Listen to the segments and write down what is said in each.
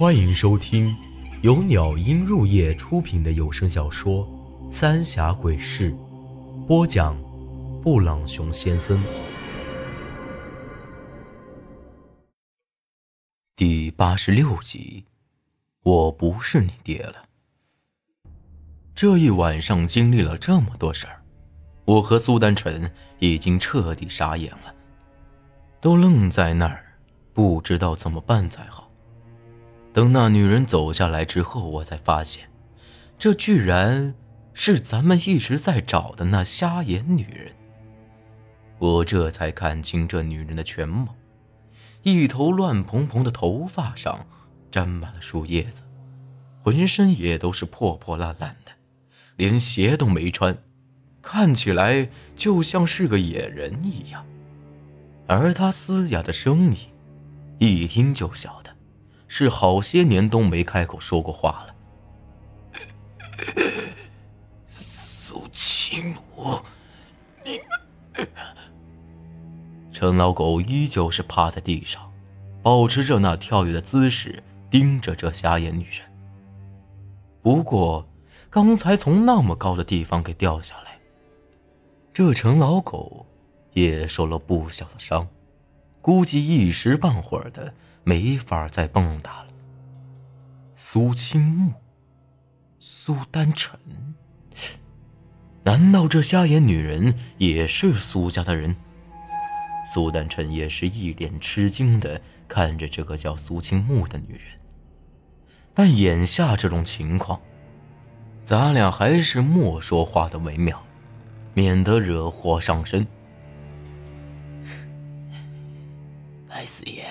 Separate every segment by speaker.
Speaker 1: 欢迎收听由鸟音入夜出品的有声小说《三峡鬼事》，播讲：布朗熊先生。第八十六集，我不是你爹了。这一晚上经历了这么多事儿，我和苏丹晨已经彻底傻眼了，都愣在那儿，不知道怎么办才好。等那女人走下来之后，我才发现，这居然是咱们一直在找的那瞎眼女人。我这才看清这女人的全貌：一头乱蓬蓬的头发上沾满了树叶子，浑身也都是破破烂烂的，连鞋都没穿，看起来就像是个野人一样。而她嘶哑的声音，一听就晓得。是好些年都没开口说过话了。
Speaker 2: 苏清母，你们……
Speaker 1: 陈老狗依旧是趴在地上，保持着那跳跃的姿势，盯着这瞎眼女人。不过，刚才从那么高的地方给掉下来，这陈老狗也受了不小的伤，估计一时半会儿的。没法再蹦跶了。苏青木，苏丹晨，难道这瞎眼女人也是苏家的人？苏丹晨也是一脸吃惊的看着这个叫苏青木的女人。但眼下这种情况，咱俩还是莫说话的为妙，免得惹祸上身。
Speaker 2: 白四爷。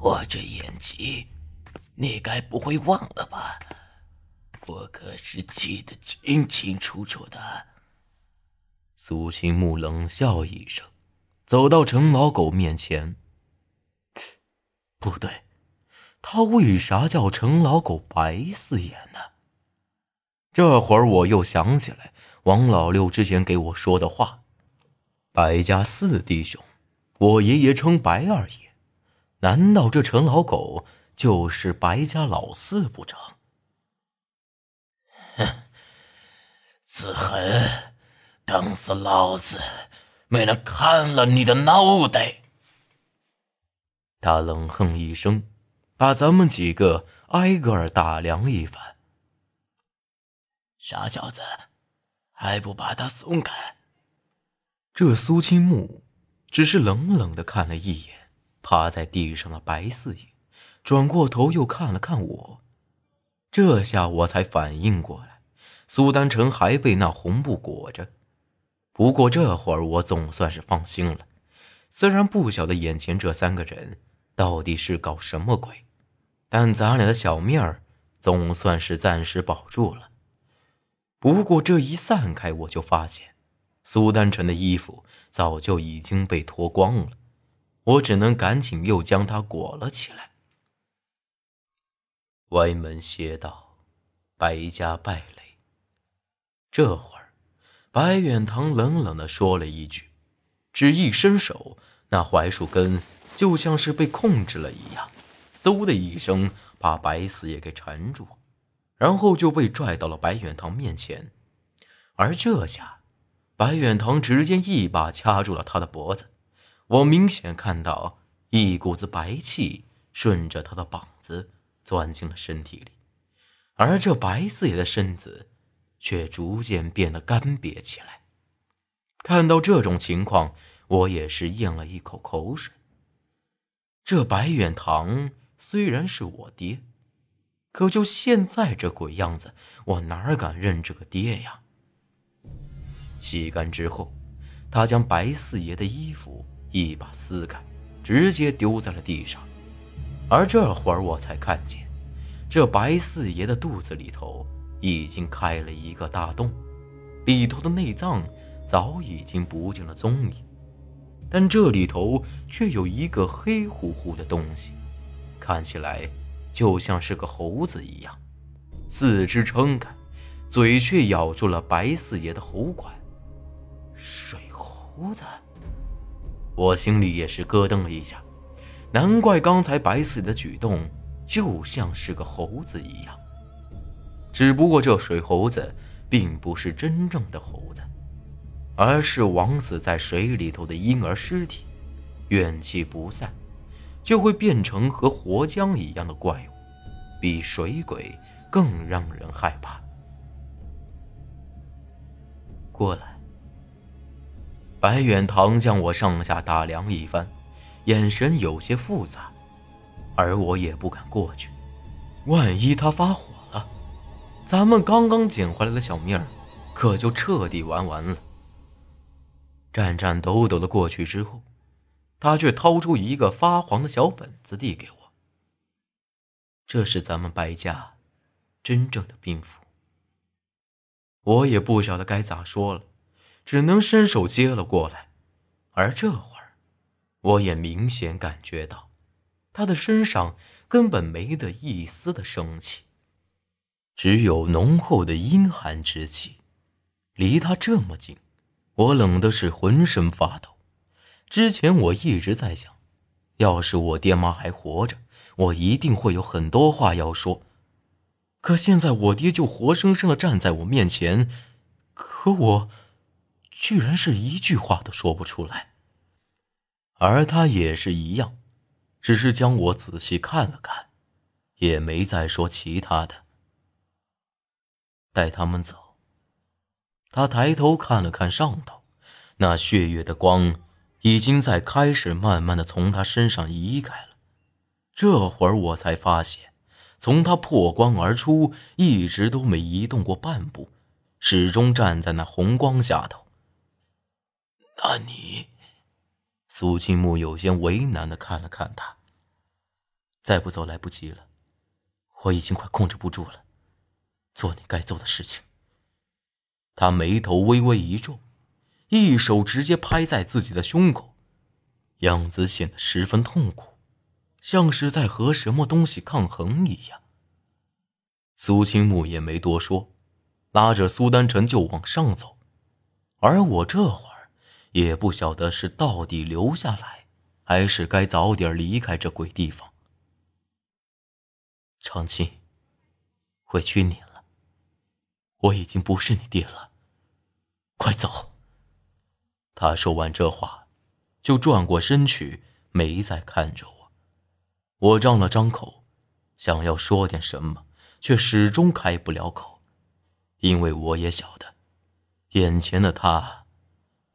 Speaker 2: 我这演技，你该不会忘了吧？我可是记得清清楚楚的。
Speaker 1: 苏青木冷笑一声，走到陈老狗面前。不对，他为啥叫陈老狗白四爷呢？这会儿我又想起来王老六之前给我说的话：白家四弟兄，我爷爷称白二爷。难道这陈老狗就是白家老四不成？
Speaker 2: 哼，子恒，等死老子没能砍了你的脑袋！
Speaker 1: 他冷哼一声，把咱们几个挨个打量一番。
Speaker 2: 傻小子，还不把他松开！
Speaker 1: 这苏青木只是冷冷的看了一眼。趴在地上的白四爷，转过头又看了看我，这下我才反应过来，苏丹成还被那红布裹着。不过这会儿我总算是放心了，虽然不晓得眼前这三个人到底是搞什么鬼，但咱俩的小命儿总算是暂时保住了。不过这一散开，我就发现，苏丹成的衣服早就已经被脱光了。我只能赶紧又将他裹了起来。歪门邪道，白家败类。这会儿，白远堂冷冷的说了一句，只一伸手，那槐树根就像是被控制了一样，嗖的一声把白四爷给缠住，然后就被拽到了白远堂面前。而这下，白远堂直接一把掐住了他的脖子。我明显看到一股子白气顺着他的膀子钻进了身体里，而这白四爷的身子却逐渐变得干瘪起来。看到这种情况，我也是咽了一口口水。这白远堂虽然是我爹，可就现在这鬼样子，我哪敢认这个爹呀？吸干之后，他将白四爷的衣服。一把撕开，直接丢在了地上。而这会儿我才看见，这白四爷的肚子里头已经开了一个大洞，里头的内脏早已经不见了踪影，但这里头却有一个黑乎乎的东西，看起来就像是个猴子一样，四肢撑开，嘴却咬住了白四爷的喉管。水猴子。我心里也是咯噔了一下，难怪刚才白死的举动就像是个猴子一样。只不过这水猴子并不是真正的猴子，而是枉死在水里头的婴儿尸体，怨气不散，就会变成和活僵一样的怪物，比水鬼更让人害怕。过来。白远堂将我上下打量一番，眼神有些复杂，而我也不敢过去，万一他发火了，咱们刚刚捡回来的小命儿，可就彻底玩完了。颤颤抖抖的过去之后，他却掏出一个发黄的小本子递给我，这是咱们白家真正的兵符。我也不晓得该咋说了。只能伸手接了过来，而这会儿，我也明显感觉到，他的身上根本没得一丝的生气，只有浓厚的阴寒之气。离他这么近，我冷的是浑身发抖。之前我一直在想，要是我爹妈还活着，我一定会有很多话要说。可现在我爹就活生生的站在我面前，可我……居然是一句话都说不出来，而他也是一样，只是将我仔细看了看，也没再说其他的。带他们走。他抬头看了看上头，那血月的光已经在开始慢慢的从他身上移开了。这会儿我才发现，从他破光而出，一直都没移动过半步，始终站在那红光下头。
Speaker 2: 那你，
Speaker 1: 苏青木有些为难的看了看他。再不走来不及了，我已经快控制不住了，做你该做的事情。他眉头微微一皱，一手直接拍在自己的胸口，样子显得十分痛苦，像是在和什么东西抗衡一样。苏清木也没多说，拉着苏丹晨就往上走，而我这会。也不晓得是到底留下来，还是该早点离开这鬼地方。长青，委屈你了，我已经不是你爹了，快走。他说完这话，就转过身去，没再看着我。我张了张口，想要说点什么，却始终开不了口，因为我也晓得，眼前的他。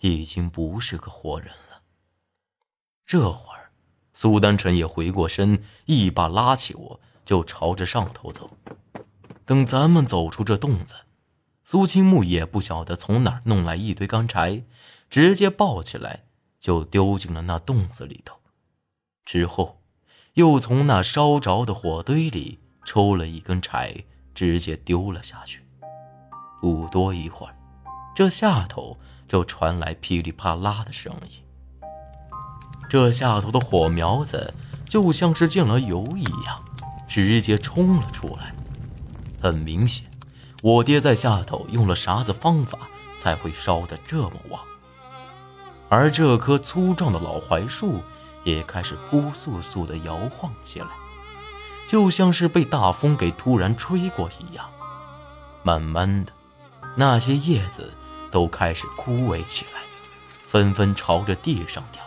Speaker 1: 已经不是个活人了。这会儿，苏丹晨也回过身，一把拉起我，就朝着上头走。等咱们走出这洞子，苏青木也不晓得从哪儿弄来一堆干柴，直接抱起来就丢进了那洞子里头。之后，又从那烧着的火堆里抽了一根柴，直接丢了下去。不多一会儿，这下头。就传来噼里啪啦的声音。这下头的火苗子就像是见了油一样，直接冲了出来。很明显，我爹在下头用了啥子方法才会烧得这么旺。而这棵粗壮的老槐树也开始扑簌簌地摇晃起来，就像是被大风给突然吹过一样。慢慢的，那些叶子。都开始枯萎起来，纷纷朝着地上掉。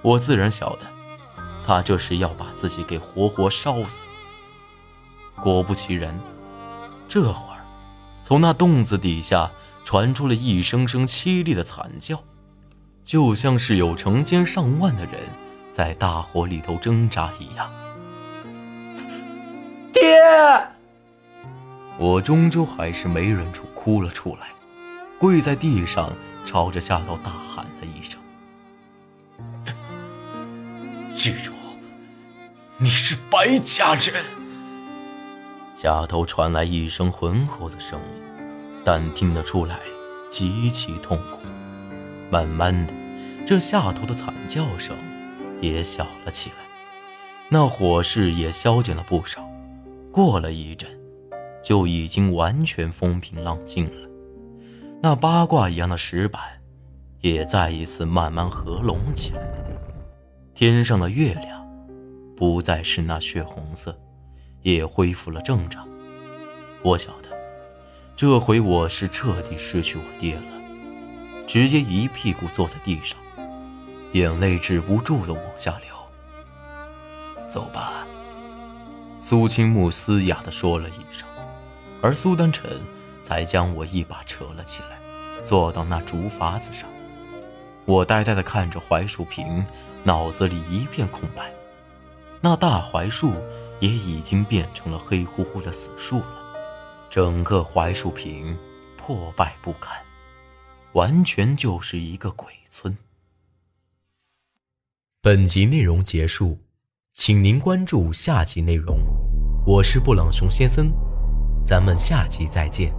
Speaker 1: 我自然晓得，他这是要把自己给活活烧死。果不其然，这会儿，从那洞子底下传出了一声声凄厉的惨叫，就像是有成千上万的人在大火里头挣扎一样。
Speaker 2: 爹！
Speaker 1: 我终究还是没忍住，哭了出来。跪在地上，朝着下头大喊了一声：“
Speaker 2: 记住，你是白家人。”
Speaker 1: 下头传来一声浑厚的声音，但听得出来极其痛苦。慢慢的，这下头的惨叫声也小了起来，那火势也消减了不少。过了一阵，就已经完全风平浪静了。那八卦一样的石板，也再一次慢慢合拢起来。天上的月亮，不再是那血红色，也恢复了正常。我晓得，这回我是彻底失去我爹了，直接一屁股坐在地上，眼泪止不住的往下流。
Speaker 2: 走吧，
Speaker 1: 苏青木嘶哑的说了一声，而苏丹晨才将我一把扯了起来，坐到那竹筏子上。我呆呆的看着槐树坪，脑子里一片空白。那大槐树也已经变成了黑乎乎的死树了。整个槐树坪破败不堪，完全就是一个鬼村。
Speaker 3: 本集内容结束，请您关注下集内容。我是布朗熊先生，咱们下集再见。